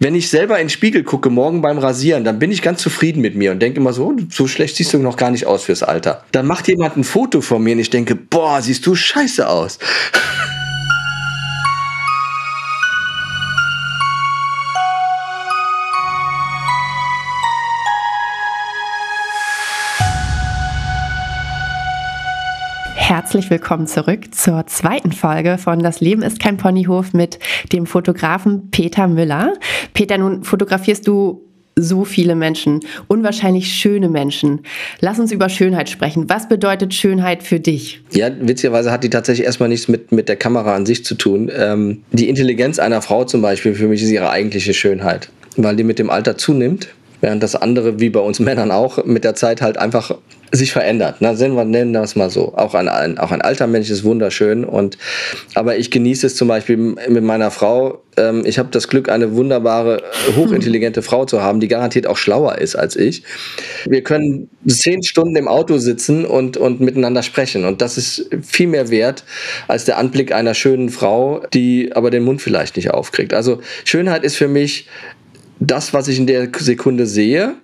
wenn ich selber in den Spiegel gucke, morgen beim Rasieren, dann bin ich ganz zufrieden mit mir und denke immer so, so schlecht siehst du noch gar nicht aus fürs Alter. Dann macht jemand ein Foto von mir und ich denke, boah, siehst du scheiße aus. Herzlich willkommen zurück zur zweiten Folge von Das Leben ist kein Ponyhof mit dem Fotografen Peter Müller. Peter, nun fotografierst du so viele Menschen, unwahrscheinlich schöne Menschen. Lass uns über Schönheit sprechen. Was bedeutet Schönheit für dich? Ja, witzigerweise hat die tatsächlich erstmal nichts mit, mit der Kamera an sich zu tun. Ähm, die Intelligenz einer Frau zum Beispiel für mich ist ihre eigentliche Schönheit, weil die mit dem Alter zunimmt während das andere, wie bei uns Männern auch, mit der Zeit halt einfach sich verändert. Na, wir nennen das mal so. Auch ein, ein, auch ein alter Mensch ist wunderschön. Und, aber ich genieße es zum Beispiel mit meiner Frau. Ähm, ich habe das Glück, eine wunderbare, hochintelligente Frau zu haben, die garantiert auch schlauer ist als ich. Wir können zehn Stunden im Auto sitzen und, und miteinander sprechen. Und das ist viel mehr wert als der Anblick einer schönen Frau, die aber den Mund vielleicht nicht aufkriegt. Also Schönheit ist für mich das, was ich in der Sekunde sehe,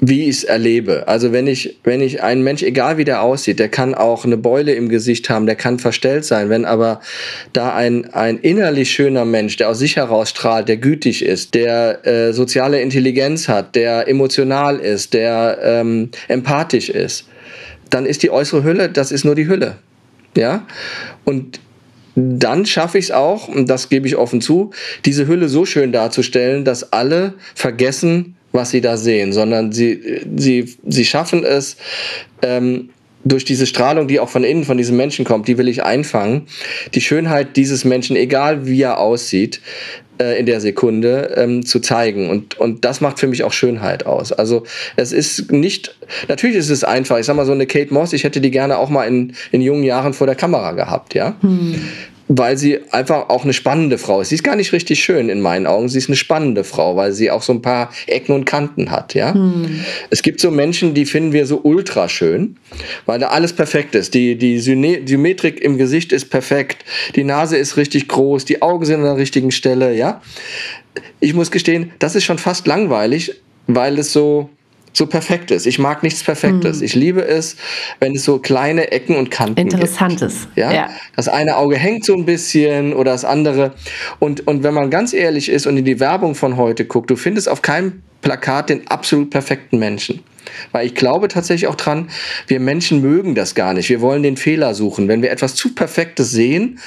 wie ich es erlebe. Also wenn ich, wenn ich einen Mensch, egal wie der aussieht, der kann auch eine Beule im Gesicht haben, der kann verstellt sein. Wenn aber da ein, ein innerlich schöner Mensch, der aus sich heraus strahlt, der gütig ist, der äh, soziale Intelligenz hat, der emotional ist, der ähm, empathisch ist, dann ist die äußere Hülle, das ist nur die Hülle. Ja? Und dann schaffe ich es auch, und das gebe ich offen zu, diese Hülle so schön darzustellen, dass alle vergessen, was sie da sehen, sondern sie, sie, sie schaffen es, ähm, durch diese Strahlung, die auch von innen von diesem Menschen kommt, die will ich einfangen, die Schönheit dieses Menschen, egal wie er aussieht, äh, in der Sekunde ähm, zu zeigen. Und, und das macht für mich auch Schönheit aus. Also es ist nicht, natürlich ist es einfach. Ich sag mal so eine Kate Moss, ich hätte die gerne auch mal in, in jungen Jahren vor der Kamera gehabt, ja. Hm weil sie einfach auch eine spannende Frau ist. Sie ist gar nicht richtig schön in meinen Augen. Sie ist eine spannende Frau, weil sie auch so ein paar Ecken und Kanten hat. Ja, hm. es gibt so Menschen, die finden wir so ultra schön, weil da alles perfekt ist. Die die Symmetrik im Gesicht ist perfekt, die Nase ist richtig groß, die Augen sind an der richtigen Stelle. Ja, ich muss gestehen, das ist schon fast langweilig, weil es so so perfekt ist. Ich mag nichts Perfektes. Hm. Ich liebe es, wenn es so kleine Ecken und Kanten Interessantes. gibt. Ja? ja? Das eine Auge hängt so ein bisschen oder das andere. Und, und wenn man ganz ehrlich ist und in die Werbung von heute guckt, du findest auf keinem Plakat den absolut perfekten Menschen. Weil ich glaube tatsächlich auch dran, wir Menschen mögen das gar nicht. Wir wollen den Fehler suchen. Wenn wir etwas zu Perfektes sehen,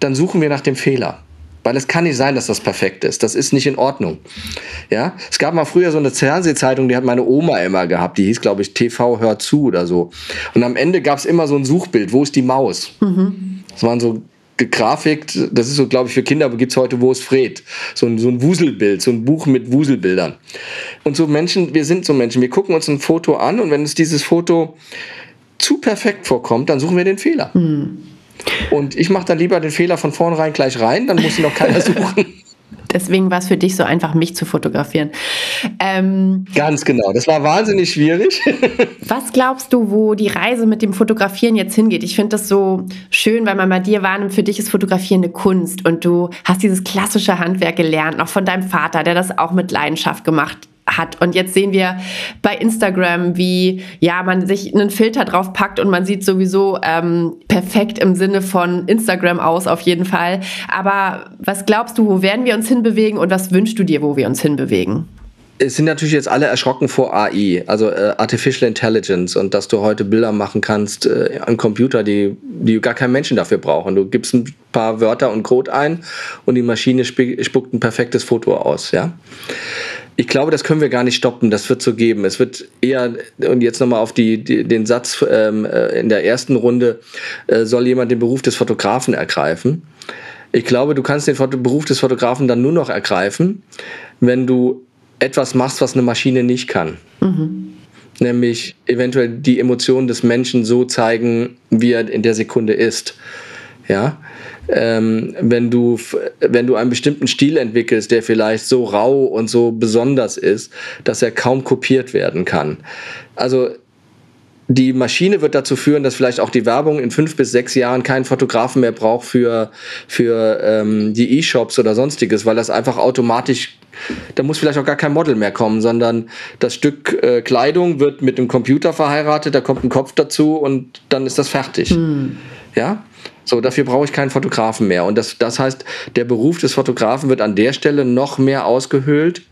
dann suchen wir nach dem Fehler. Weil es kann nicht sein, dass das perfekt ist. Das ist nicht in Ordnung. Ja, es gab mal früher so eine Fernsehzeitung, die hat meine Oma immer gehabt. Die hieß, glaube ich, TV Hör zu oder so. Und am Ende gab es immer so ein Suchbild. Wo ist die Maus? Mhm. Das waren so gegrafikt, das ist so, glaube ich, für Kinder, aber gibt es heute, wo ist Fred? So ein, so ein Wuselbild, so ein Buch mit Wuselbildern. Und so Menschen, wir sind so Menschen, wir gucken uns ein Foto an und wenn uns dieses Foto zu perfekt vorkommt, dann suchen wir den Fehler. Mhm. Und ich mache dann lieber den Fehler von vornherein gleich rein, dann muss ihn noch keiner suchen. Deswegen war es für dich so einfach, mich zu fotografieren. Ähm, Ganz genau. Das war wahnsinnig schwierig. was glaubst du, wo die Reise mit dem Fotografieren jetzt hingeht? Ich finde das so schön, weil man bei dir wahrnimmt, für dich ist Fotografieren eine Kunst und du hast dieses klassische Handwerk gelernt, noch von deinem Vater, der das auch mit Leidenschaft gemacht hat. Und jetzt sehen wir bei Instagram, wie ja man sich einen Filter drauf packt und man sieht sowieso ähm, perfekt im Sinne von Instagram aus auf jeden Fall. Aber was glaubst du, wo werden wir uns hinbewegen und was wünschst du dir, wo wir uns hinbewegen? es sind natürlich jetzt alle erschrocken vor AI, also äh, Artificial Intelligence und dass du heute Bilder machen kannst äh, am Computer, die, die gar keinen Menschen dafür brauchen. Du gibst ein paar Wörter und Code ein und die Maschine spuckt ein perfektes Foto aus, ja ich glaube, das können wir gar nicht stoppen. Das wird so geben. Es wird eher, und jetzt nochmal auf die, die, den Satz ähm, äh, in der ersten Runde, äh, soll jemand den Beruf des Fotografen ergreifen. Ich glaube, du kannst den Beruf des Fotografen dann nur noch ergreifen, wenn du etwas machst, was eine Maschine nicht kann. Mhm. Nämlich eventuell die Emotionen des Menschen so zeigen, wie er in der Sekunde ist. Ja, ähm, wenn, du, wenn du einen bestimmten Stil entwickelst, der vielleicht so rau und so besonders ist, dass er kaum kopiert werden kann. Also die Maschine wird dazu führen, dass vielleicht auch die Werbung in fünf bis sechs Jahren keinen Fotografen mehr braucht für, für ähm, die E-Shops oder sonstiges, weil das einfach automatisch da muss vielleicht auch gar kein Model mehr kommen, sondern das Stück äh, Kleidung wird mit dem Computer verheiratet, da kommt ein Kopf dazu und dann ist das fertig. Hm. Ja, so, dafür brauche ich keinen Fotografen mehr. Und das, das heißt, der Beruf des Fotografen wird an der Stelle noch mehr ausgehöhlt.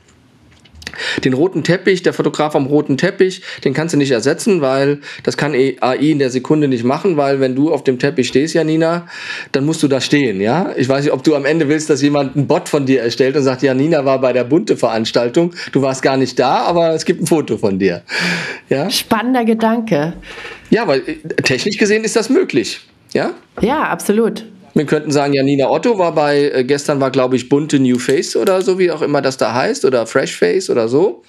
Den roten Teppich, der Fotograf am roten Teppich, den kannst du nicht ersetzen, weil das kann AI in der Sekunde nicht machen, weil wenn du auf dem Teppich stehst, Janina, dann musst du da stehen, ja? Ich weiß nicht, ob du am Ende willst, dass jemand einen Bot von dir erstellt und sagt, Janina war bei der bunte Veranstaltung, du warst gar nicht da, aber es gibt ein Foto von dir. Ja? Spannender Gedanke. Ja, weil äh, technisch gesehen ist das möglich. Ja? Ja, absolut. Wir könnten sagen, ja, Nina Otto war bei, äh, gestern war, glaube ich, bunte New Face oder so, wie auch immer das da heißt, oder Fresh Face oder so.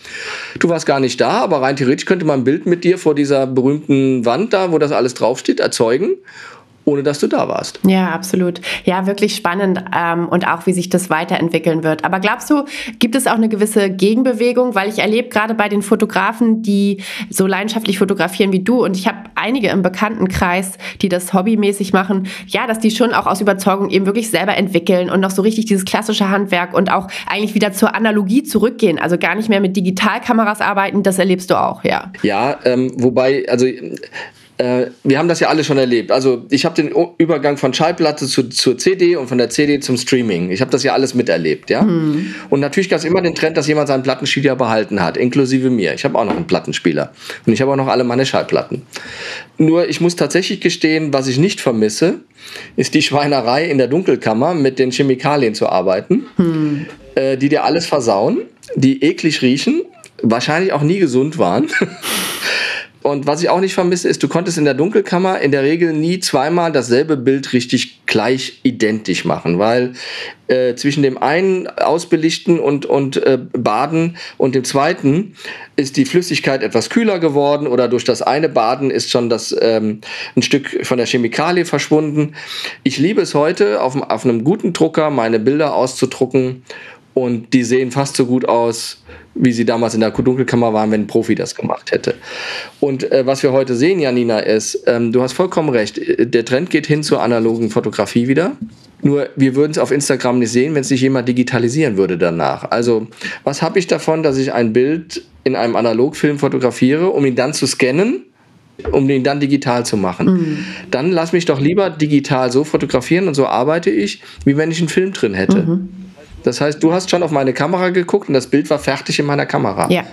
Du warst gar nicht da, aber rein theoretisch könnte man ein Bild mit dir vor dieser berühmten Wand da, wo das alles draufsteht, erzeugen ohne dass du da warst. Ja, absolut. Ja, wirklich spannend ähm, und auch, wie sich das weiterentwickeln wird. Aber glaubst du, gibt es auch eine gewisse Gegenbewegung? Weil ich erlebe gerade bei den Fotografen, die so leidenschaftlich fotografieren wie du und ich habe einige im Bekanntenkreis, die das hobbymäßig machen, ja, dass die schon auch aus Überzeugung eben wirklich selber entwickeln und noch so richtig dieses klassische Handwerk und auch eigentlich wieder zur Analogie zurückgehen. Also gar nicht mehr mit Digitalkameras arbeiten, das erlebst du auch, ja. Ja, ähm, wobei, also äh, wir haben das ja alle schon erlebt. Also ich habe den Übergang von Schallplatte zu, zur CD und von der CD zum Streaming. Ich habe das ja alles miterlebt, ja. Mhm. Und natürlich gab es immer den Trend, dass jemand seinen Plattenspieler behalten hat, inklusive mir. Ich habe auch noch einen Plattenspieler und ich habe auch noch alle meine Schallplatten. Nur ich muss tatsächlich gestehen, was ich nicht vermisse, ist die Schweinerei in der Dunkelkammer mit den Chemikalien zu arbeiten, mhm. äh, die dir alles versauen, die eklig riechen, wahrscheinlich auch nie gesund waren. Und was ich auch nicht vermisse, ist, du konntest in der Dunkelkammer in der Regel nie zweimal dasselbe Bild richtig gleich identisch machen, weil äh, zwischen dem einen Ausbelichten und, und äh, Baden und dem zweiten ist die Flüssigkeit etwas kühler geworden oder durch das eine Baden ist schon das ähm, ein Stück von der Chemikalie verschwunden. Ich liebe es heute, auf, auf einem guten Drucker meine Bilder auszudrucken und die sehen fast so gut aus wie sie damals in der Dunkelkammer waren, wenn ein Profi das gemacht hätte. Und äh, was wir heute sehen, Janina, ist, ähm, du hast vollkommen recht, der Trend geht hin zur analogen Fotografie wieder. Nur wir würden es auf Instagram nicht sehen, wenn es nicht jemand digitalisieren würde danach. Also was habe ich davon, dass ich ein Bild in einem Analogfilm fotografiere, um ihn dann zu scannen? um ihn dann digital zu machen. Mhm. Dann lass mich doch lieber digital so fotografieren und so arbeite ich, wie wenn ich einen Film drin hätte. Mhm. Das heißt, du hast schon auf meine Kamera geguckt und das Bild war fertig in meiner Kamera. Ja.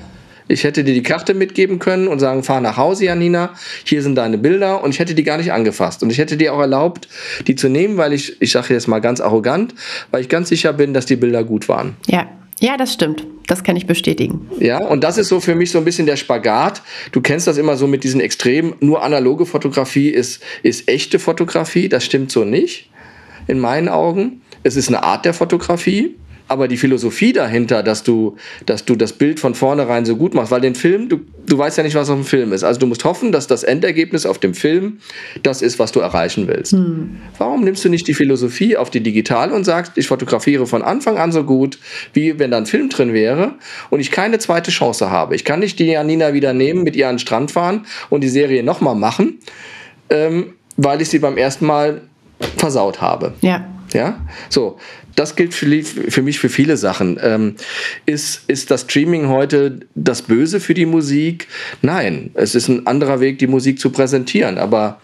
Ich hätte dir die Karte mitgeben können und sagen, fahr nach Hause, Janina, hier sind deine Bilder und ich hätte die gar nicht angefasst. Und ich hätte dir auch erlaubt, die zu nehmen, weil ich, ich sage jetzt mal ganz arrogant, weil ich ganz sicher bin, dass die Bilder gut waren. Ja. Ja, das stimmt. Das kann ich bestätigen. Ja, und das ist so für mich so ein bisschen der Spagat. Du kennst das immer so mit diesen Extremen. Nur analoge Fotografie ist, ist echte Fotografie. Das stimmt so nicht, in meinen Augen. Es ist eine Art der Fotografie aber die Philosophie dahinter, dass du, dass du das Bild von vornherein so gut machst, weil den Film, du, du weißt ja nicht, was auf dem Film ist. Also du musst hoffen, dass das Endergebnis auf dem Film das ist, was du erreichen willst. Hm. Warum nimmst du nicht die Philosophie auf die digitale und sagst, ich fotografiere von Anfang an so gut, wie wenn da ein Film drin wäre und ich keine zweite Chance habe. Ich kann nicht die Janina wieder nehmen, mit ihr an den Strand fahren und die Serie nochmal machen, ähm, weil ich sie beim ersten Mal versaut habe. Ja. Ja, so das gilt für, für, mich für viele Sachen. Ähm, ist, ist das Streaming heute das Böse für die Musik? Nein, es ist ein anderer Weg, die Musik zu präsentieren. Aber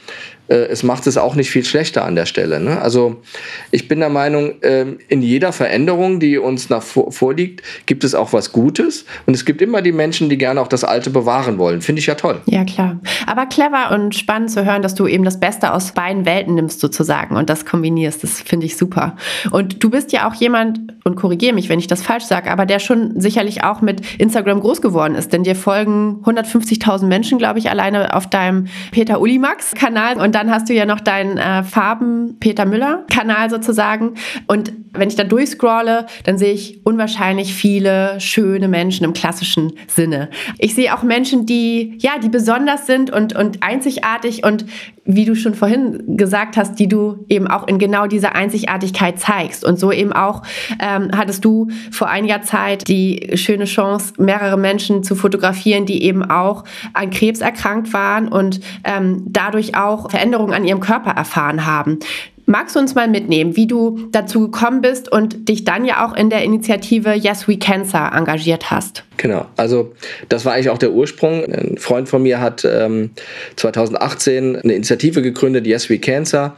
es macht es auch nicht viel schlechter an der Stelle. Ne? Also ich bin der Meinung, äh, in jeder Veränderung, die uns nach vor, vorliegt, gibt es auch was Gutes. Und es gibt immer die Menschen, die gerne auch das Alte bewahren wollen. Finde ich ja toll. Ja, klar. Aber clever und spannend zu hören, dass du eben das Beste aus beiden Welten nimmst sozusagen und das kombinierst. Das finde ich super. Und du bist ja auch jemand, und korrigiere mich, wenn ich das falsch sage, aber der schon sicherlich auch mit Instagram groß geworden ist. Denn dir folgen 150.000 Menschen, glaube ich, alleine auf deinem Peter Ulimax-Kanal. Und dann hast du ja noch deinen äh, Farben Peter Müller-Kanal sozusagen. Und wenn ich da durchscrolle, dann sehe ich unwahrscheinlich viele schöne Menschen im klassischen Sinne. Ich sehe auch Menschen, die, ja, die besonders sind und, und einzigartig und wie du schon vorhin gesagt hast, die du eben auch in genau dieser Einzigartigkeit zeigst. Und so eben auch ähm, hattest du vor einiger Zeit die schöne Chance, mehrere Menschen zu fotografieren, die eben auch an Krebs erkrankt waren und ähm, dadurch auch Veränderungen an ihrem Körper erfahren haben. Magst du uns mal mitnehmen, wie du dazu gekommen bist und dich dann ja auch in der Initiative Yes We Cancer engagiert hast? Genau, also das war eigentlich auch der Ursprung. Ein Freund von mir hat ähm, 2018 eine Initiative gegründet, Yes We Cancer,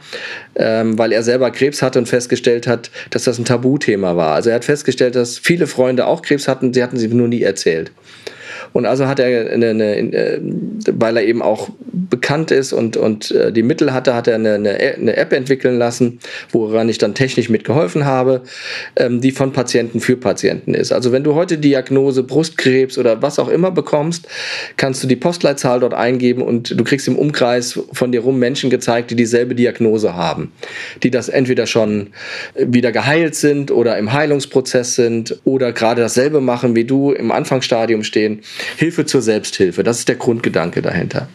ähm, weil er selber Krebs hatte und festgestellt hat, dass das ein Tabuthema war. Also er hat festgestellt, dass viele Freunde auch Krebs hatten, sie hatten sie nur nie erzählt. Und also hat er, eine, eine, äh, weil er eben auch bekannt ist und, und äh, die Mittel hatte, hat er eine, eine App entwickeln lassen, woran ich dann technisch mitgeholfen habe, ähm, die von Patienten für Patienten ist. Also wenn du heute Diagnose Brustkrebs oder was auch immer bekommst, kannst du die Postleitzahl dort eingeben und du kriegst im Umkreis von dir rum Menschen gezeigt, die dieselbe Diagnose haben, die das entweder schon wieder geheilt sind oder im Heilungsprozess sind oder gerade dasselbe machen wie du im Anfangsstadium stehen. Hilfe zur Selbsthilfe. Das ist der Grundgedanke dahinter.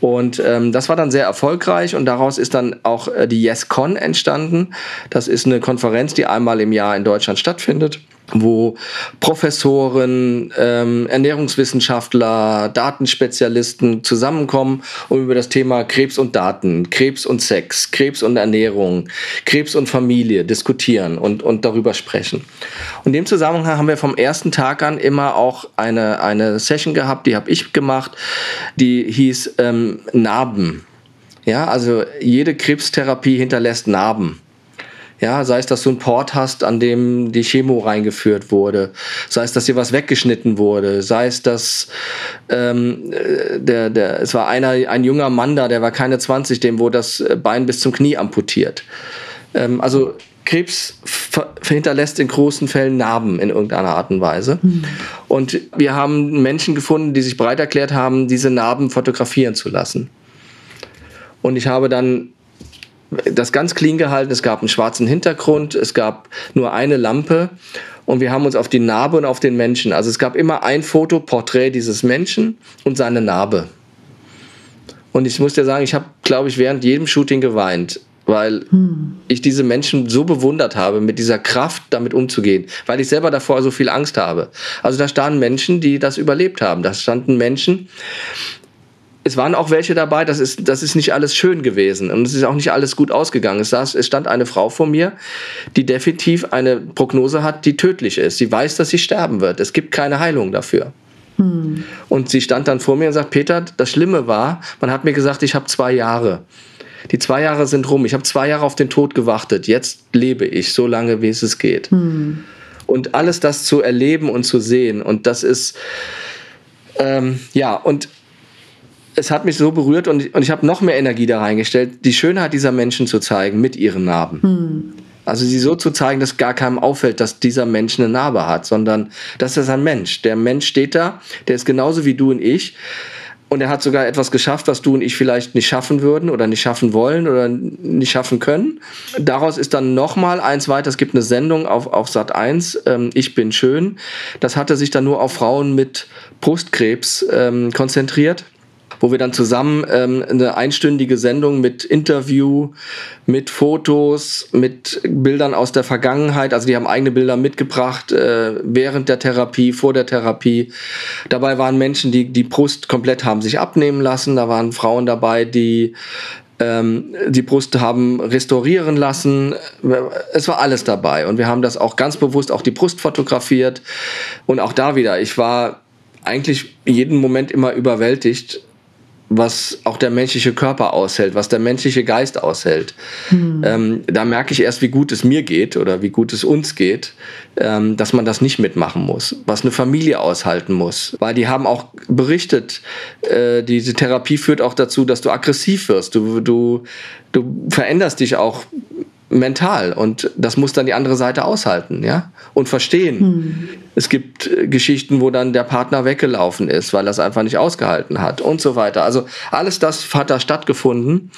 Und ähm, das war dann sehr erfolgreich und daraus ist dann auch äh, die YesCon entstanden. Das ist eine Konferenz, die einmal im Jahr in Deutschland stattfindet wo Professoren, ähm, Ernährungswissenschaftler, Datenspezialisten zusammenkommen, um über das Thema Krebs und Daten, Krebs und Sex, Krebs und Ernährung, Krebs und Familie diskutieren und, und darüber sprechen. Und in dem Zusammenhang haben wir vom ersten Tag an immer auch eine, eine Session gehabt, die habe ich gemacht, die hieß ähm, Narben. Ja, also jede Krebstherapie hinterlässt Narben. Ja, sei es, dass du einen Port hast, an dem die Chemo reingeführt wurde, sei es, dass dir was weggeschnitten wurde, sei es, dass ähm, der, der, es war einer, ein junger Mann da, der war keine 20, dem wurde das Bein bis zum Knie amputiert. Ähm, also Krebs hinterlässt in großen Fällen Narben in irgendeiner Art und Weise. Mhm. Und wir haben Menschen gefunden, die sich bereit erklärt haben, diese Narben fotografieren zu lassen. Und ich habe dann das ganz clean gehalten. Es gab einen schwarzen Hintergrund, es gab nur eine Lampe und wir haben uns auf die Narbe und auf den Menschen. Also es gab immer ein Foto, Porträt dieses Menschen und seine Narbe. Und ich muss dir sagen, ich habe, glaube ich, während jedem Shooting geweint, weil hm. ich diese Menschen so bewundert habe, mit dieser Kraft damit umzugehen, weil ich selber davor so viel Angst habe. Also da standen Menschen, die das überlebt haben. Da standen Menschen, es waren auch welche dabei, das ist, das ist nicht alles schön gewesen und es ist auch nicht alles gut ausgegangen. Es, saß, es stand eine Frau vor mir, die definitiv eine Prognose hat, die tödlich ist. Sie weiß, dass sie sterben wird. Es gibt keine Heilung dafür. Hm. Und sie stand dann vor mir und sagt, Peter, das Schlimme war, man hat mir gesagt, ich habe zwei Jahre. Die zwei Jahre sind rum. Ich habe zwei Jahre auf den Tod gewartet. Jetzt lebe ich so lange, wie es geht. Hm. Und alles das zu erleben und zu sehen. Und das ist, ähm, ja, und es hat mich so berührt und, und ich habe noch mehr Energie da reingestellt, die Schönheit dieser Menschen zu zeigen mit ihren Narben. Hm. Also sie so zu zeigen, dass gar keinem auffällt, dass dieser Mensch eine Narbe hat, sondern das ist ein Mensch. Der Mensch steht da, der ist genauso wie du und ich. Und er hat sogar etwas geschafft, was du und ich vielleicht nicht schaffen würden oder nicht schaffen wollen oder nicht schaffen können. Daraus ist dann nochmal eins weiter. Es gibt eine Sendung auf, auf Sat 1, ähm, Ich bin schön. Das hatte sich dann nur auf Frauen mit Brustkrebs ähm, konzentriert wo wir dann zusammen ähm, eine einstündige Sendung mit Interview, mit Fotos, mit Bildern aus der Vergangenheit, also die haben eigene Bilder mitgebracht äh, während der Therapie, vor der Therapie. Dabei waren Menschen, die die Brust komplett haben sich abnehmen lassen, da waren Frauen dabei, die ähm, die Brust haben restaurieren lassen. Es war alles dabei und wir haben das auch ganz bewusst auch die Brust fotografiert und auch da wieder. Ich war eigentlich jeden Moment immer überwältigt, was auch der menschliche Körper aushält, was der menschliche Geist aushält. Hm. Ähm, da merke ich erst, wie gut es mir geht oder wie gut es uns geht, ähm, dass man das nicht mitmachen muss, was eine Familie aushalten muss. Weil die haben auch berichtet, äh, diese Therapie führt auch dazu, dass du aggressiv wirst. Du, du, du veränderst dich auch mental und das muss dann die andere Seite aushalten, ja und verstehen. Hm. Es gibt äh, Geschichten, wo dann der Partner weggelaufen ist, weil es einfach nicht ausgehalten hat und so weiter. Also alles das hat da stattgefunden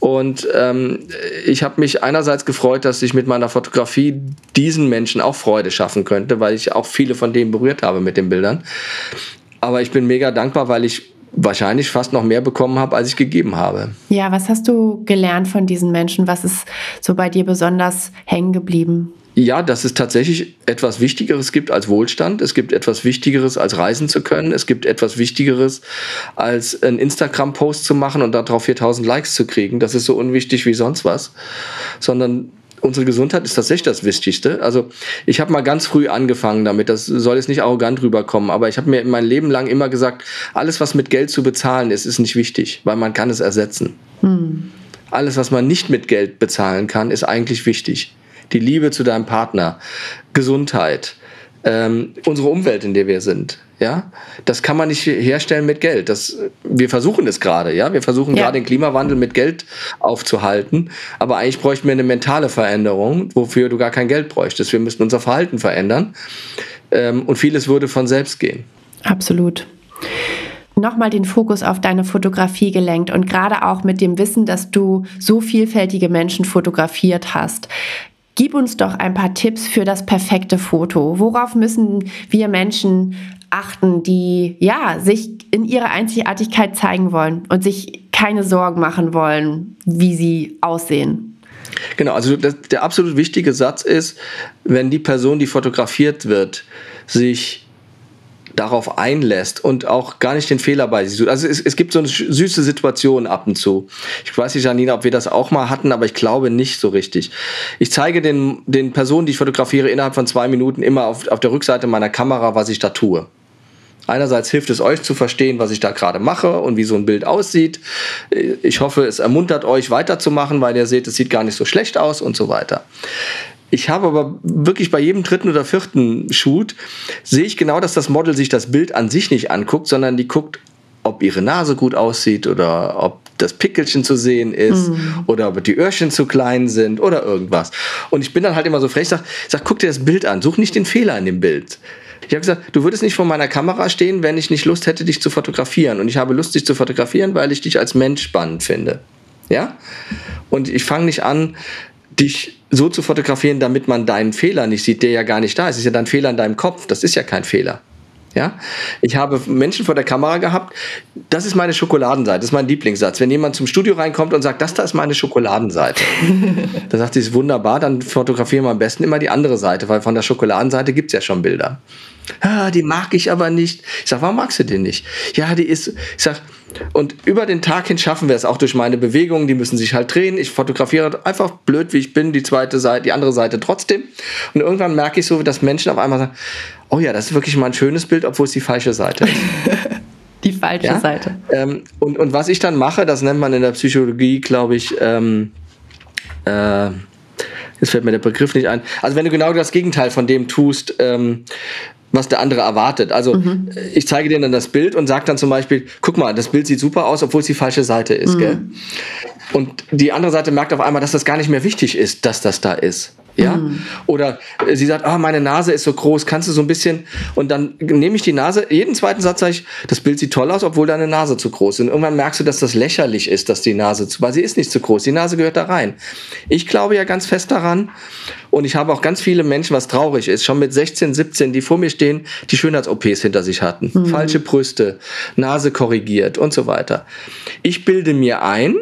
und ähm, ich habe mich einerseits gefreut, dass ich mit meiner Fotografie diesen Menschen auch Freude schaffen könnte, weil ich auch viele von denen berührt habe mit den Bildern. Aber ich bin mega dankbar, weil ich wahrscheinlich fast noch mehr bekommen habe, als ich gegeben habe. Ja, was hast du gelernt von diesen Menschen? Was ist so bei dir besonders hängen geblieben? ja, dass es tatsächlich etwas Wichtigeres gibt als Wohlstand. Es gibt etwas Wichtigeres als reisen zu können. Es gibt etwas Wichtigeres als einen Instagram-Post zu machen und darauf 4000 Likes zu kriegen. Das ist so unwichtig wie sonst was. Sondern unsere Gesundheit ist tatsächlich das Wichtigste. Also ich habe mal ganz früh angefangen damit, das soll jetzt nicht arrogant rüberkommen, aber ich habe mir mein Leben lang immer gesagt, alles, was mit Geld zu bezahlen ist, ist nicht wichtig, weil man kann es ersetzen. Hm. Alles, was man nicht mit Geld bezahlen kann, ist eigentlich wichtig. Die Liebe zu deinem Partner, Gesundheit, ähm, unsere Umwelt, in der wir sind. Ja, das kann man nicht herstellen mit Geld. Das, wir versuchen es gerade, ja. Wir versuchen ja. gerade den Klimawandel mit Geld aufzuhalten. Aber eigentlich bräuchten wir eine mentale Veränderung, wofür du gar kein Geld bräuchtest. Wir müssten unser Verhalten verändern. Ähm, und vieles würde von selbst gehen. Absolut nochmal den Fokus auf deine Fotografie gelenkt und gerade auch mit dem Wissen, dass du so vielfältige Menschen fotografiert hast. Gib uns doch ein paar Tipps für das perfekte Foto. Worauf müssen wir Menschen achten, die ja sich in ihrer Einzigartigkeit zeigen wollen und sich keine Sorgen machen wollen, wie sie aussehen? Genau, also das, der absolut wichtige Satz ist, wenn die Person, die fotografiert wird, sich darauf einlässt und auch gar nicht den Fehler bei sich sucht. Also es, es gibt so eine süße Situation ab und zu. Ich weiß nicht, Janina, ob wir das auch mal hatten, aber ich glaube nicht so richtig. Ich zeige den, den Personen, die ich fotografiere, innerhalb von zwei Minuten immer auf, auf der Rückseite meiner Kamera, was ich da tue. Einerseits hilft es euch zu verstehen, was ich da gerade mache und wie so ein Bild aussieht. Ich hoffe, es ermuntert euch weiterzumachen, weil ihr seht, es sieht gar nicht so schlecht aus und so weiter. Ich habe aber wirklich bei jedem dritten oder vierten Shoot sehe ich genau, dass das Model sich das Bild an sich nicht anguckt, sondern die guckt, ob ihre Nase gut aussieht oder ob das Pickelchen zu sehen ist mhm. oder ob die Öhrchen zu klein sind oder irgendwas. Und ich bin dann halt immer so frech, sag, sag, guck dir das Bild an, such nicht den Fehler in dem Bild. Ich habe gesagt, du würdest nicht vor meiner Kamera stehen, wenn ich nicht Lust hätte, dich zu fotografieren. Und ich habe Lust, dich zu fotografieren, weil ich dich als Mensch spannend finde. Ja? Und ich fange nicht an, dich so zu fotografieren, damit man deinen Fehler nicht sieht, der ja gar nicht da ist. Das ist ja dein Fehler in deinem Kopf. Das ist ja kein Fehler. Ja, ich habe Menschen vor der Kamera gehabt. Das ist meine Schokoladenseite. Das ist mein Lieblingssatz. Wenn jemand zum Studio reinkommt und sagt, das da ist meine Schokoladenseite, dann sagt sie, ist wunderbar. Dann fotografieren wir am besten immer die andere Seite, weil von der Schokoladenseite gibt es ja schon Bilder. Ah, die mag ich aber nicht. Ich sage, warum magst du den nicht? Ja, die ist. Ich sage, und über den Tag hin schaffen wir es auch durch meine Bewegungen, die müssen sich halt drehen. Ich fotografiere einfach blöd, wie ich bin, die zweite Seite, die andere Seite trotzdem. Und irgendwann merke ich so, dass Menschen auf einmal sagen, oh ja, das ist wirklich mal ein schönes Bild, obwohl es die falsche Seite ist. die falsche ja? Seite. Ähm, und, und was ich dann mache, das nennt man in der Psychologie, glaube ich, ähm, äh, jetzt fällt mir der Begriff nicht ein. Also wenn du genau das Gegenteil von dem tust, ähm, was der andere erwartet. Also mhm. ich zeige dir dann das Bild und sage dann zum Beispiel, guck mal, das Bild sieht super aus, obwohl es die falsche Seite ist. Mhm. Gell? Und die andere Seite merkt auf einmal, dass das gar nicht mehr wichtig ist, dass das da ist. Ja? Mhm. Oder äh, sie sagt, ah, oh, meine Nase ist so groß, kannst du so ein bisschen. Und dann nehme ich die Nase, jeden zweiten Satz sage ich, das Bild sieht toll aus, obwohl deine Nase zu groß ist. Und irgendwann merkst du, dass das lächerlich ist, dass die Nase zu, weil sie ist nicht zu groß. Die Nase gehört da rein. Ich glaube ja ganz fest daran. Und ich habe auch ganz viele Menschen, was traurig ist, schon mit 16, 17, die vor mir stehen, die Schönheits-OPs hinter sich hatten. Mhm. Falsche Brüste, Nase korrigiert und so weiter. Ich bilde mir ein,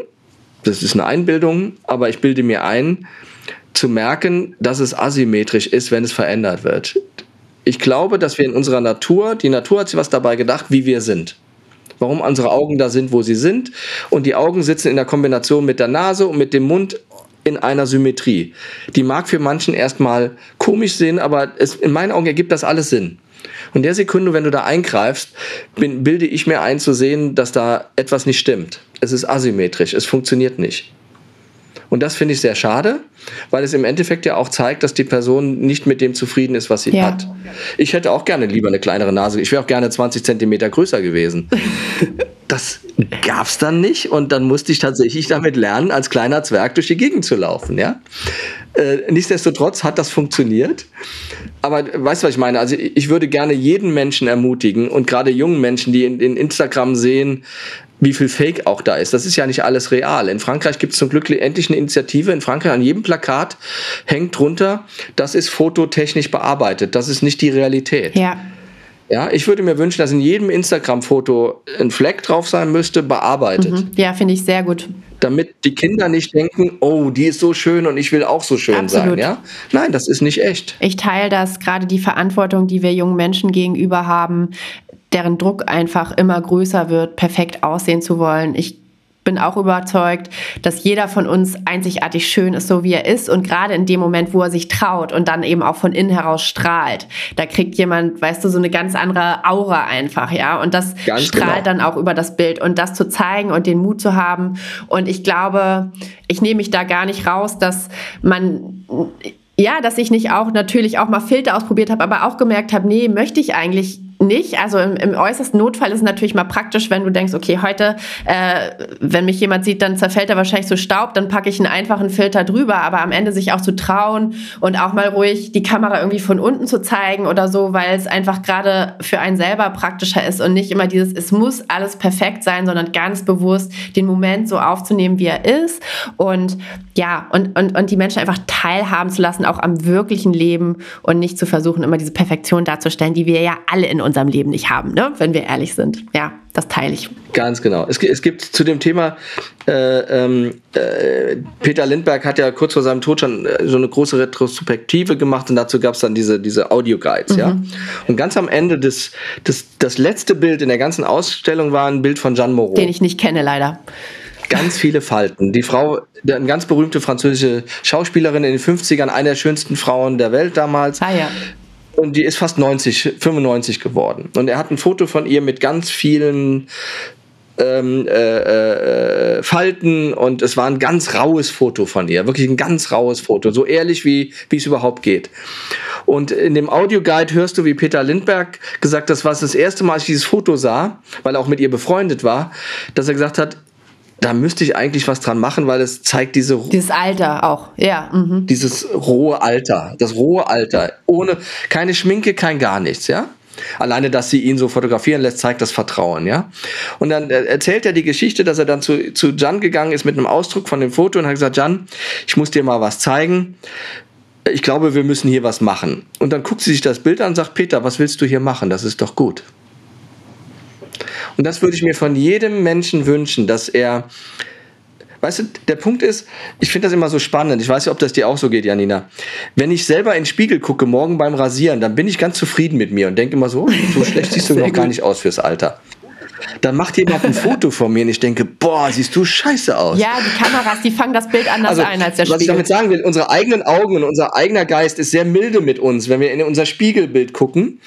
das ist eine Einbildung, aber ich bilde mir ein, zu merken, dass es asymmetrisch ist, wenn es verändert wird. Ich glaube, dass wir in unserer Natur, die Natur hat sich was dabei gedacht, wie wir sind. Warum unsere Augen da sind, wo sie sind. Und die Augen sitzen in der Kombination mit der Nase und mit dem Mund in einer Symmetrie. Die mag für manchen erstmal komisch sehen, aber es, in meinen Augen ergibt das alles Sinn. Und der Sekunde, wenn du da eingreifst, bin, bilde ich mir ein zu sehen, dass da etwas nicht stimmt. Es ist asymmetrisch, es funktioniert nicht. Und das finde ich sehr schade, weil es im Endeffekt ja auch zeigt, dass die Person nicht mit dem zufrieden ist, was sie ja. hat. Ich hätte auch gerne lieber eine kleinere Nase. Ich wäre auch gerne 20 Zentimeter größer gewesen. das gab es dann nicht und dann musste ich tatsächlich damit lernen, als kleiner Zwerg durch die Gegend zu laufen. Ja? Äh, nichtsdestotrotz hat das funktioniert. Aber weißt du, was ich meine? Also ich würde gerne jeden Menschen ermutigen und gerade jungen Menschen, die in, in Instagram sehen, wie viel Fake auch da ist. Das ist ja nicht alles real. In Frankreich gibt es zum Glück endlich eine Initiative. In Frankreich an jedem Plakat hängt drunter, das ist fototechnisch bearbeitet. Das ist nicht die Realität. Ja. Ja, ich würde mir wünschen, dass in jedem Instagram-Foto ein Fleck drauf sein müsste, bearbeitet. Mhm. Ja, finde ich sehr gut. Damit die Kinder nicht denken, oh, die ist so schön und ich will auch so schön Absolut. sein. Ja? Nein, das ist nicht echt. Ich teile das, gerade die Verantwortung, die wir jungen Menschen gegenüber haben, deren Druck einfach immer größer wird, perfekt aussehen zu wollen. Ich bin auch überzeugt, dass jeder von uns einzigartig schön ist, so wie er ist. Und gerade in dem Moment, wo er sich traut und dann eben auch von innen heraus strahlt, da kriegt jemand, weißt du, so eine ganz andere Aura einfach, ja. Und das ganz strahlt genau. dann auch über das Bild. Und das zu zeigen und den Mut zu haben. Und ich glaube, ich nehme mich da gar nicht raus, dass man ja, dass ich nicht auch natürlich auch mal Filter ausprobiert habe, aber auch gemerkt habe, nee, möchte ich eigentlich nicht. Also im, im, äußersten Notfall ist es natürlich mal praktisch, wenn du denkst, okay, heute, äh, wenn mich jemand sieht, dann zerfällt er wahrscheinlich so Staub, dann packe ich einen einfachen Filter drüber. Aber am Ende sich auch zu trauen und auch mal ruhig die Kamera irgendwie von unten zu zeigen oder so, weil es einfach gerade für einen selber praktischer ist und nicht immer dieses, es muss alles perfekt sein, sondern ganz bewusst den Moment so aufzunehmen, wie er ist. Und ja, und, und, und die Menschen einfach teilhaben zu lassen, auch am wirklichen Leben und nicht zu versuchen, immer diese Perfektion darzustellen, die wir ja alle in unserem Leben nicht haben, ne? wenn wir ehrlich sind. Ja, das teile ich. Ganz genau. Es, es gibt zu dem Thema, äh, ähm, äh, Peter Lindbergh hat ja kurz vor seinem Tod schon äh, so eine große Retrospektive gemacht und dazu gab es dann diese, diese Audio-Guides. Mhm. Ja? Und ganz am Ende des, des, das letzte Bild in der ganzen Ausstellung war ein Bild von Jeanne Moreau. Den ich nicht kenne, leider ganz viele Falten. Die Frau, eine ganz berühmte französische Schauspielerin in den 50ern, eine der schönsten Frauen der Welt damals. Ah ja. Und die ist fast 90, 95 geworden. Und er hat ein Foto von ihr mit ganz vielen ähm, äh, äh, Falten und es war ein ganz raues Foto von ihr, wirklich ein ganz raues Foto, so ehrlich wie wie es überhaupt geht. Und in dem Audioguide hörst du, wie Peter Lindberg gesagt hat, das war das erste Mal, als ich dieses Foto sah, weil er auch mit ihr befreundet war, dass er gesagt hat, da müsste ich eigentlich was dran machen, weil es zeigt diese dieses Alter auch, ja, mhm. dieses rohe Alter, das rohe Alter, ohne keine Schminke, kein gar nichts, ja. Alleine, dass sie ihn so fotografieren lässt, zeigt das Vertrauen, ja. Und dann erzählt er die Geschichte, dass er dann zu, zu Jan gegangen ist mit einem Ausdruck von dem Foto und hat gesagt, Jan, ich muss dir mal was zeigen. Ich glaube, wir müssen hier was machen. Und dann guckt sie sich das Bild an und sagt, Peter, was willst du hier machen? Das ist doch gut. Und das würde ich mir von jedem Menschen wünschen, dass er Weißt du, der Punkt ist, ich finde das immer so spannend. Ich weiß nicht, ob das dir auch so geht, Janina. Wenn ich selber in den Spiegel gucke, morgen beim Rasieren, dann bin ich ganz zufrieden mit mir und denke immer so, so schlecht siehst du noch gar nicht aus fürs Alter. Dann macht jemand ein Foto von mir und ich denke, boah, siehst du scheiße aus. Ja, die Kameras, die fangen das Bild anders also, ein als der Spiegel. Was ich damit sagen will, unsere eigenen Augen und unser eigener Geist ist sehr milde mit uns, wenn wir in unser Spiegelbild gucken.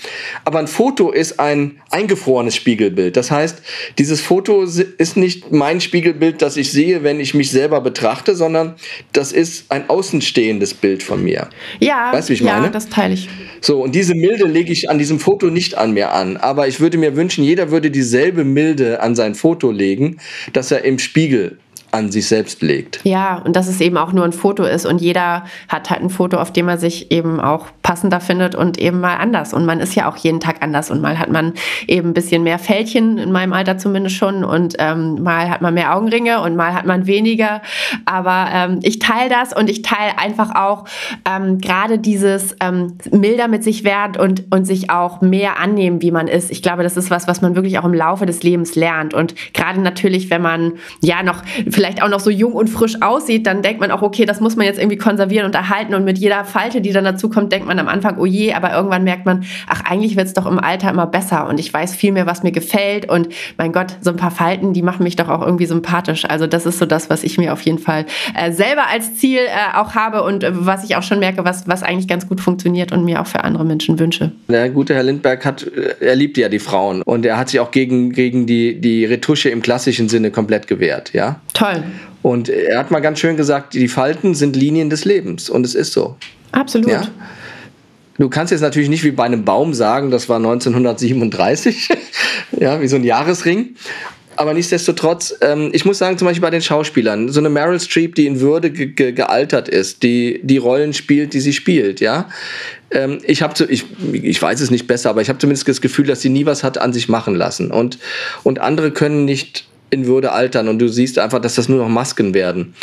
Aber ein Foto ist ein eingefrorenes Spiegelbild. Das heißt, dieses Foto ist nicht mein Spiegelbild, das ich sehe, wenn ich mich selber betrachte, sondern das ist ein außenstehendes Bild von mir. Ja, weißt du, wie ich ja, meine? das teile ich. So, und diese Milde lege ich an diesem Foto nicht an mir an. Aber ich würde mir wünschen, jeder würde dieselbe Milde an sein Foto legen, dass er im Spiegel an sich selbst legt. Ja, und dass es eben auch nur ein Foto ist und jeder hat halt ein Foto, auf dem er sich eben auch passender findet und eben mal anders. Und man ist ja auch jeden Tag anders und mal hat man eben ein bisschen mehr Fältchen, in meinem Alter zumindest schon, und ähm, mal hat man mehr Augenringe und mal hat man weniger. Aber ähm, ich teile das und ich teile einfach auch ähm, gerade dieses ähm, milder mit sich werden und, und sich auch mehr annehmen, wie man ist. Ich glaube, das ist was, was man wirklich auch im Laufe des Lebens lernt. Und gerade natürlich, wenn man ja noch vielleicht vielleicht auch noch so jung und frisch aussieht, dann denkt man auch, okay, das muss man jetzt irgendwie konservieren und erhalten. Und mit jeder Falte, die dann dazu kommt, denkt man am Anfang, oh je, aber irgendwann merkt man, ach, eigentlich wird es doch im Alter immer besser und ich weiß viel mehr, was mir gefällt. Und mein Gott, so ein paar Falten, die machen mich doch auch irgendwie sympathisch. Also das ist so das, was ich mir auf jeden Fall äh, selber als Ziel äh, auch habe und äh, was ich auch schon merke, was, was eigentlich ganz gut funktioniert und mir auch für andere Menschen wünsche. Der gute Herr Lindberg hat, äh, er liebt ja die Frauen und er hat sich auch gegen, gegen die, die Retusche im klassischen Sinne komplett gewehrt, ja. Toll. Toll. Und er hat mal ganz schön gesagt, die Falten sind Linien des Lebens. Und es ist so. Absolut. Ja? Du kannst jetzt natürlich nicht wie bei einem Baum sagen, das war 1937, ja, wie so ein Jahresring. Aber nichtsdestotrotz, ähm, ich muss sagen, zum Beispiel bei den Schauspielern, so eine Meryl Streep, die in Würde ge ge gealtert ist, die die Rollen spielt, die sie spielt, ja. Ähm, ich habe, ich, ich weiß es nicht besser, aber ich habe zumindest das Gefühl, dass sie nie was hat an sich machen lassen. Und, und andere können nicht in Würde altern und du siehst einfach, dass das nur noch Masken werden.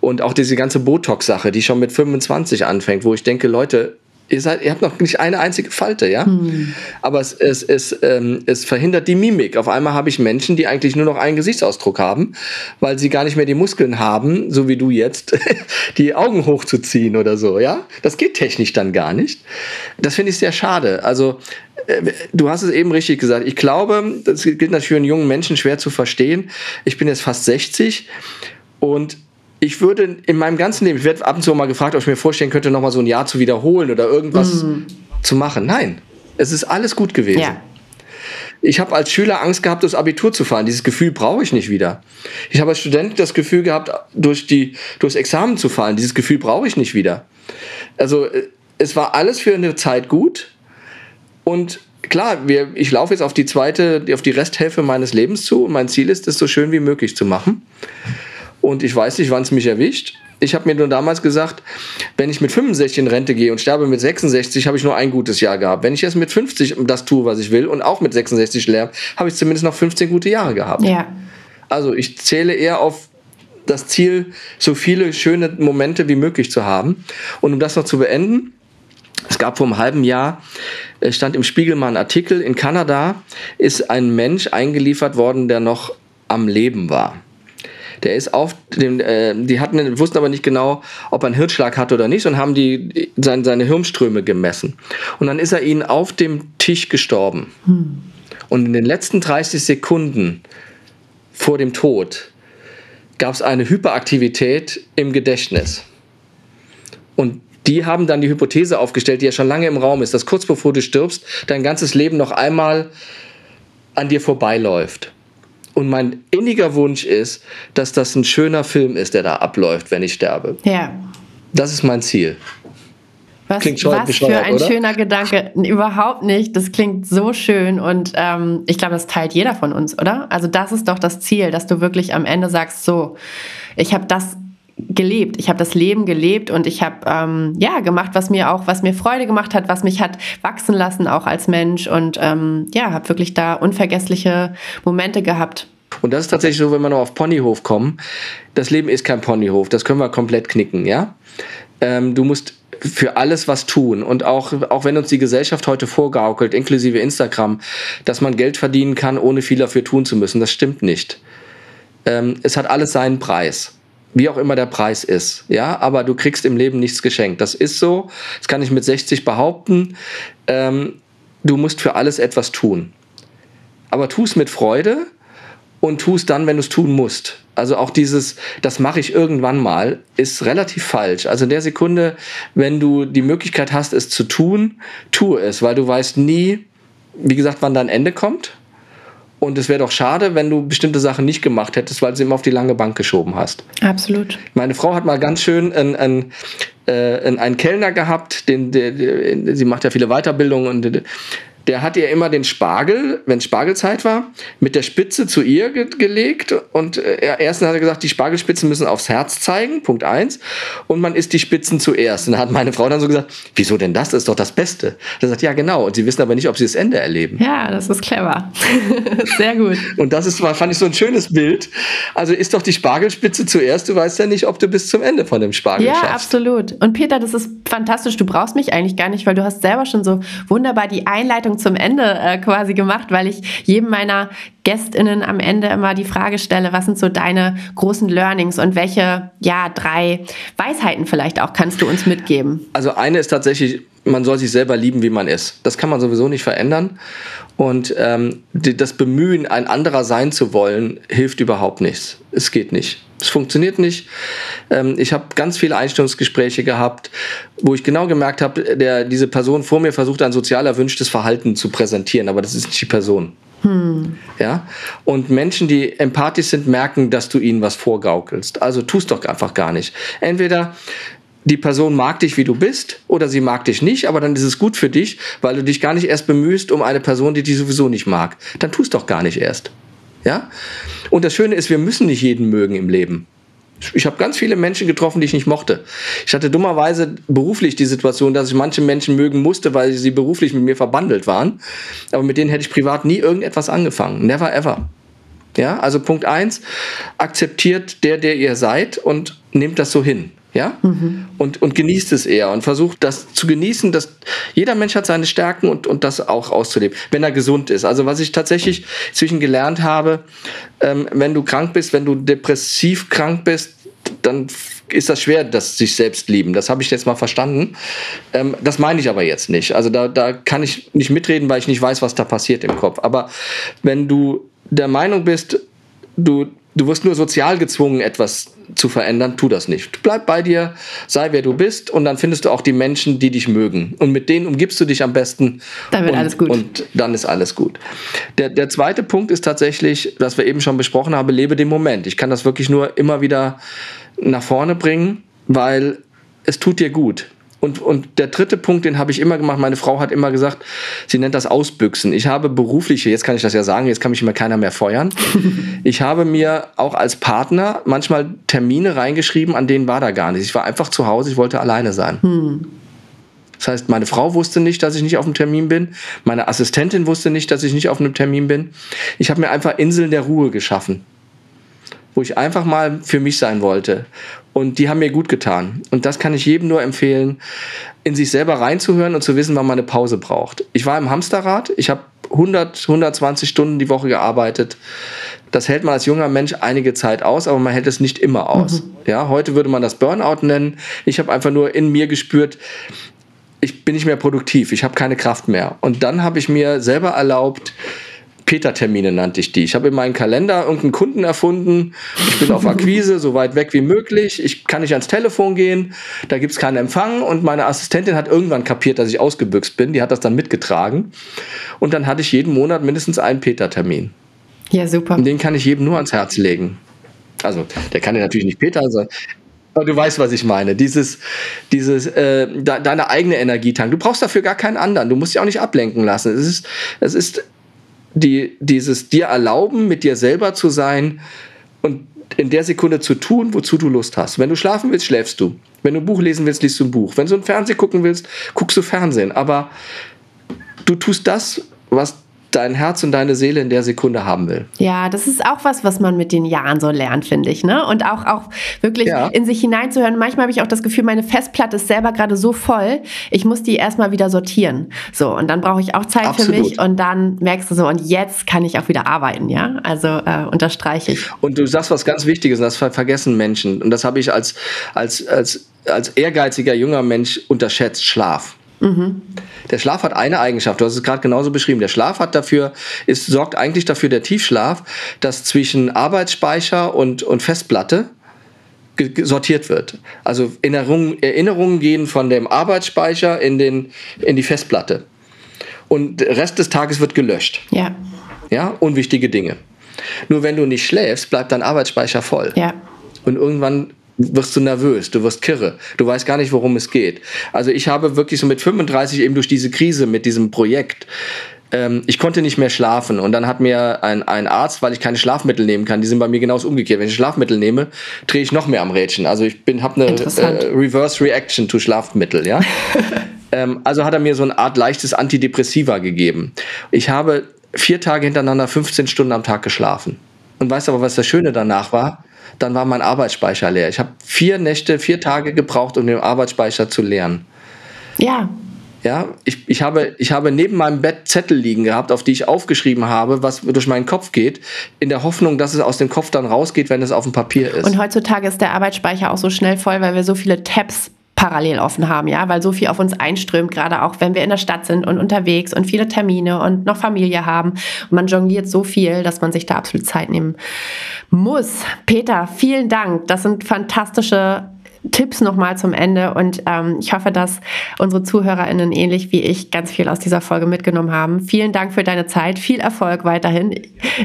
Und auch diese ganze Botox-Sache, die schon mit 25 anfängt, wo ich denke, Leute, Ihr, seid, ihr habt noch nicht eine einzige Falte, ja? Hm. Aber es, es, es, ähm, es verhindert die Mimik. Auf einmal habe ich Menschen, die eigentlich nur noch einen Gesichtsausdruck haben, weil sie gar nicht mehr die Muskeln haben, so wie du jetzt, die Augen hochzuziehen oder so, ja? Das geht technisch dann gar nicht. Das finde ich sehr schade. Also, äh, du hast es eben richtig gesagt. Ich glaube, das gilt natürlich für einen jungen Menschen schwer zu verstehen. Ich bin jetzt fast 60 und ich würde in meinem ganzen Leben, ich werde ab und zu mal gefragt, ob ich mir vorstellen könnte, nochmal so ein Jahr zu wiederholen oder irgendwas mm. zu machen. Nein, es ist alles gut gewesen. Ja. Ich habe als Schüler Angst gehabt, durchs Abitur zu fahren. Dieses Gefühl brauche ich nicht wieder. Ich habe als Student das Gefühl gehabt, durch die, durchs Examen zu fallen. Dieses Gefühl brauche ich nicht wieder. Also äh, es war alles für eine Zeit gut. Und klar, wir, ich laufe jetzt auf die zweite, auf die Resthälfte meines Lebens zu. Und mein Ziel ist, es so schön wie möglich zu machen und ich weiß nicht, wann es mich erwischt. Ich habe mir nur damals gesagt, wenn ich mit 65 in Rente gehe und sterbe mit 66, habe ich nur ein gutes Jahr gehabt. Wenn ich jetzt mit 50 das tue, was ich will und auch mit 66 sterbe, habe ich zumindest noch 15 gute Jahre gehabt. Ja. Also ich zähle eher auf das Ziel, so viele schöne Momente wie möglich zu haben. Und um das noch zu beenden, es gab vor einem halben Jahr, äh, stand im Spiegel mal ein Artikel, in Kanada ist ein Mensch eingeliefert worden, der noch am Leben war. Der ist auf dem, äh, die hatten, wussten aber nicht genau, ob er einen Hirnschlag hat oder nicht und haben die, seine, seine Hirnströme gemessen. Und dann ist er ihnen auf dem Tisch gestorben. Hm. Und in den letzten 30 Sekunden vor dem Tod gab es eine Hyperaktivität im Gedächtnis. Und die haben dann die Hypothese aufgestellt, die ja schon lange im Raum ist, dass kurz bevor du stirbst, dein ganzes Leben noch einmal an dir vorbeiläuft. Und mein inniger Wunsch ist, dass das ein schöner Film ist, der da abläuft, wenn ich sterbe. Ja. Das ist mein Ziel. Was, klingt schon was für ein oder? schöner Gedanke. Überhaupt nicht. Das klingt so schön und ähm, ich glaube, das teilt jeder von uns, oder? Also das ist doch das Ziel, dass du wirklich am Ende sagst, so, ich habe das gelebt. Ich habe das Leben gelebt und ich habe ähm, ja gemacht, was mir auch, was mir Freude gemacht hat, was mich hat wachsen lassen auch als Mensch und ähm, ja, habe wirklich da unvergessliche Momente gehabt. Und das ist tatsächlich so, wenn wir noch auf Ponyhof kommen. Das Leben ist kein Ponyhof, das können wir komplett knicken, ja. Ähm, du musst für alles was tun. Und auch, auch wenn uns die Gesellschaft heute vorgaukelt, inklusive Instagram, dass man Geld verdienen kann, ohne viel dafür tun zu müssen, das stimmt nicht. Ähm, es hat alles seinen Preis wie auch immer der Preis ist. Ja, aber du kriegst im Leben nichts geschenkt. Das ist so. Das kann ich mit 60 behaupten. Ähm, du musst für alles etwas tun. Aber tu es mit Freude und tu es dann, wenn du es tun musst. Also auch dieses, das mache ich irgendwann mal, ist relativ falsch. Also in der Sekunde, wenn du die Möglichkeit hast, es zu tun, tu es, weil du weißt nie, wie gesagt, wann dein Ende kommt. Und es wäre doch schade, wenn du bestimmte Sachen nicht gemacht hättest, weil du sie immer auf die lange Bank geschoben hast. Absolut. Meine Frau hat mal ganz schön einen, einen, äh, einen Kellner gehabt, den, der, der, sie macht ja viele Weiterbildungen und der hat ihr immer den Spargel, wenn Spargelzeit war, mit der Spitze zu ihr ge gelegt. Und äh, erstens hat er gesagt, die Spargelspitzen müssen aufs Herz zeigen, Punkt eins. Und man isst die Spitzen zuerst. Und dann hat meine Frau dann so gesagt, wieso denn das? Das ist doch das Beste. Er sagt, ja genau. Und sie wissen aber nicht, ob sie das Ende erleben. Ja, das ist clever. Sehr gut. Und das ist, fand ich so ein schönes Bild. Also isst doch die Spargelspitze zuerst. Du weißt ja nicht, ob du bis zum Ende von dem Spargel ja, schaffst. Ja, absolut. Und Peter, das ist fantastisch. Du brauchst mich eigentlich gar nicht, weil du hast selber schon so wunderbar die Einleitung zum Ende äh, quasi gemacht, weil ich jedem meiner GästInnen am Ende immer die Frage stelle, was sind so deine großen Learnings und welche, ja, drei Weisheiten vielleicht auch kannst du uns mitgeben? Also eine ist tatsächlich, man soll sich selber lieben, wie man ist. Das kann man sowieso nicht verändern. Und ähm, das Bemühen, ein anderer sein zu wollen, hilft überhaupt nichts. Es geht nicht. Es funktioniert nicht. Ähm, ich habe ganz viele Einstellungsgespräche gehabt, wo ich genau gemerkt habe, der, diese Person vor mir versucht, ein sozial erwünschtes Verhalten zu präsentieren, aber das ist nicht die Person. Hm. Ja? Und Menschen, die empathisch sind, merken, dass du ihnen was vorgaukelst. Also tust doch einfach gar nicht. Entweder die Person mag dich, wie du bist, oder sie mag dich nicht, aber dann ist es gut für dich, weil du dich gar nicht erst bemühst um eine Person, die dich sowieso nicht mag. Dann tust doch gar nicht erst. Ja? Und das Schöne ist, wir müssen nicht jeden mögen im Leben. Ich habe ganz viele Menschen getroffen, die ich nicht mochte. Ich hatte dummerweise beruflich die Situation, dass ich manche Menschen mögen musste, weil sie beruflich mit mir verbandelt waren. Aber mit denen hätte ich privat nie irgendetwas angefangen. Never ever. Ja, also Punkt eins: akzeptiert der, der ihr seid und nehmt das so hin. Ja? Mhm. Und, und genießt es eher und versucht das zu genießen, dass jeder Mensch hat seine Stärken und, und das auch auszuleben, wenn er gesund ist. Also was ich tatsächlich zwischen gelernt habe, ähm, wenn du krank bist, wenn du depressiv krank bist, dann ist das schwer, das sich selbst lieben. Das habe ich jetzt mal verstanden. Ähm, das meine ich aber jetzt nicht. Also da, da kann ich nicht mitreden, weil ich nicht weiß, was da passiert im Kopf. Aber wenn du der Meinung bist, du, du wirst nur sozial gezwungen, etwas zu verändern, tu das nicht. Bleib bei dir, sei wer du bist und dann findest du auch die Menschen, die dich mögen. Und mit denen umgibst du dich am besten. Dann wird und, alles gut. Und dann ist alles gut. Der, der zweite Punkt ist tatsächlich, was wir eben schon besprochen haben, lebe den Moment. Ich kann das wirklich nur immer wieder nach vorne bringen, weil es tut dir gut. Und, und der dritte Punkt, den habe ich immer gemacht, meine Frau hat immer gesagt, sie nennt das Ausbüchsen. Ich habe berufliche, jetzt kann ich das ja sagen, jetzt kann mich immer keiner mehr feuern. Ich habe mir auch als Partner manchmal Termine reingeschrieben, an denen war da gar nichts. Ich war einfach zu Hause, ich wollte alleine sein. Hm. Das heißt, meine Frau wusste nicht, dass ich nicht auf dem Termin bin. Meine Assistentin wusste nicht, dass ich nicht auf einem Termin bin. Ich habe mir einfach Inseln der Ruhe geschaffen wo ich einfach mal für mich sein wollte. Und die haben mir gut getan. Und das kann ich jedem nur empfehlen, in sich selber reinzuhören und zu wissen, wann man eine Pause braucht. Ich war im Hamsterrad, ich habe 100, 120 Stunden die Woche gearbeitet. Das hält man als junger Mensch einige Zeit aus, aber man hält es nicht immer aus. Mhm. Ja, heute würde man das Burnout nennen. Ich habe einfach nur in mir gespürt, ich bin nicht mehr produktiv, ich habe keine Kraft mehr. Und dann habe ich mir selber erlaubt, Peter-Termine nannte ich die. Ich habe in meinem Kalender irgendeinen Kunden erfunden. Ich bin auf Akquise, so weit weg wie möglich. Ich kann nicht ans Telefon gehen. Da gibt es keinen Empfang. Und meine Assistentin hat irgendwann kapiert, dass ich ausgebüxt bin. Die hat das dann mitgetragen. Und dann hatte ich jeden Monat mindestens einen Peter-Termin. Ja, super. Und den kann ich jedem nur ans Herz legen. Also, der kann ja natürlich nicht Peter sein. Aber du weißt, was ich meine. Dieses, dieses, äh, de deine eigene Energie tanken. Du brauchst dafür gar keinen anderen. Du musst dich auch nicht ablenken lassen. Es ist, es ist die, dieses dir erlauben, mit dir selber zu sein und in der Sekunde zu tun, wozu du Lust hast. Wenn du schlafen willst, schläfst du. Wenn du ein Buch lesen willst, liest du ein Buch. Wenn du ein Fernsehen gucken willst, guckst du Fernsehen. Aber du tust das, was dein Herz und deine Seele in der Sekunde haben will. Ja, das ist auch was, was man mit den Jahren so lernt, finde ich. Ne? Und auch, auch wirklich ja. in sich hineinzuhören. Manchmal habe ich auch das Gefühl, meine Festplatte ist selber gerade so voll, ich muss die erstmal wieder sortieren. So, und dann brauche ich auch Zeit Absolut. für mich und dann merkst du so, und jetzt kann ich auch wieder arbeiten, ja? Also äh, unterstreiche ich. Und du sagst was ganz Wichtiges, das vergessen Menschen. Und das habe ich als, als, als, als ehrgeiziger junger Mensch unterschätzt, Schlaf. Mhm. Der Schlaf hat eine Eigenschaft, du hast es gerade genauso beschrieben. Der Schlaf hat dafür, ist, sorgt eigentlich dafür, der Tiefschlaf, dass zwischen Arbeitsspeicher und, und Festplatte sortiert wird. Also Erinnerungen, Erinnerungen gehen von dem Arbeitsspeicher in, den, in die Festplatte. Und der Rest des Tages wird gelöscht. Ja. Ja, unwichtige Dinge. Nur wenn du nicht schläfst, bleibt dein Arbeitsspeicher voll. Ja. Und irgendwann wirst du nervös, du wirst kirre, du weißt gar nicht, worum es geht. Also ich habe wirklich so mit 35 eben durch diese Krise mit diesem Projekt ähm, ich konnte nicht mehr schlafen und dann hat mir ein, ein Arzt, weil ich keine Schlafmittel nehmen kann, die sind bei mir genauso umgekehrt. Wenn ich Schlafmittel nehme, drehe ich noch mehr am Rädchen. Also ich bin habe eine äh, Reverse Reaction to Schlafmittel, ja. ähm, also hat er mir so eine Art leichtes Antidepressiva gegeben. Ich habe vier Tage hintereinander 15 Stunden am Tag geschlafen. Und weißt aber, was das Schöne danach war? Dann war mein Arbeitsspeicher leer. Ich habe vier Nächte, vier Tage gebraucht, um den Arbeitsspeicher zu leeren. Ja. Ja, ich, ich, habe, ich habe neben meinem Bett Zettel liegen gehabt, auf die ich aufgeschrieben habe, was durch meinen Kopf geht, in der Hoffnung, dass es aus dem Kopf dann rausgeht, wenn es auf dem Papier ist. Und heutzutage ist der Arbeitsspeicher auch so schnell voll, weil wir so viele Tabs parallel offen haben, ja, weil so viel auf uns einströmt, gerade auch wenn wir in der Stadt sind und unterwegs und viele Termine und noch Familie haben. Und man jongliert so viel, dass man sich da absolut Zeit nehmen muss. Peter, vielen Dank. Das sind fantastische Tipps nochmal zum Ende und ähm, ich hoffe, dass unsere ZuhörerInnen ähnlich wie ich ganz viel aus dieser Folge mitgenommen haben. Vielen Dank für deine Zeit, viel Erfolg weiterhin.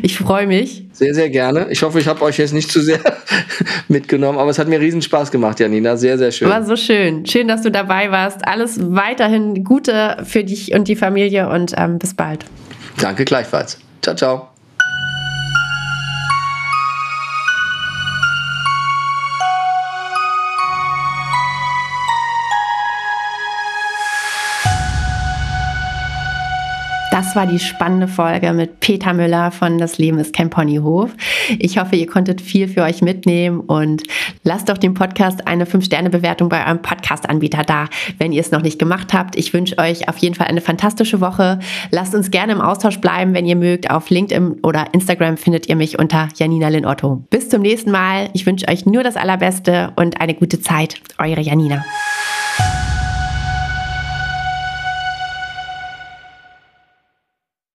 Ich freue mich. Sehr, sehr gerne. Ich hoffe, ich habe euch jetzt nicht zu sehr mitgenommen, aber es hat mir riesen Spaß gemacht, Janina. Sehr, sehr schön. War so schön. Schön, dass du dabei warst. Alles weiterhin Gute für dich und die Familie und ähm, bis bald. Danke gleichfalls. Ciao, ciao. Das war die spannende Folge mit Peter Müller von Das Leben ist kein Ponyhof. Ich hoffe, ihr konntet viel für euch mitnehmen und lasst doch dem Podcast eine 5-Sterne-Bewertung bei eurem Podcast-Anbieter da, wenn ihr es noch nicht gemacht habt. Ich wünsche euch auf jeden Fall eine fantastische Woche. Lasst uns gerne im Austausch bleiben, wenn ihr mögt. Auf LinkedIn oder Instagram findet ihr mich unter Janina Lin Otto. Bis zum nächsten Mal. Ich wünsche euch nur das Allerbeste und eine gute Zeit. Eure Janina.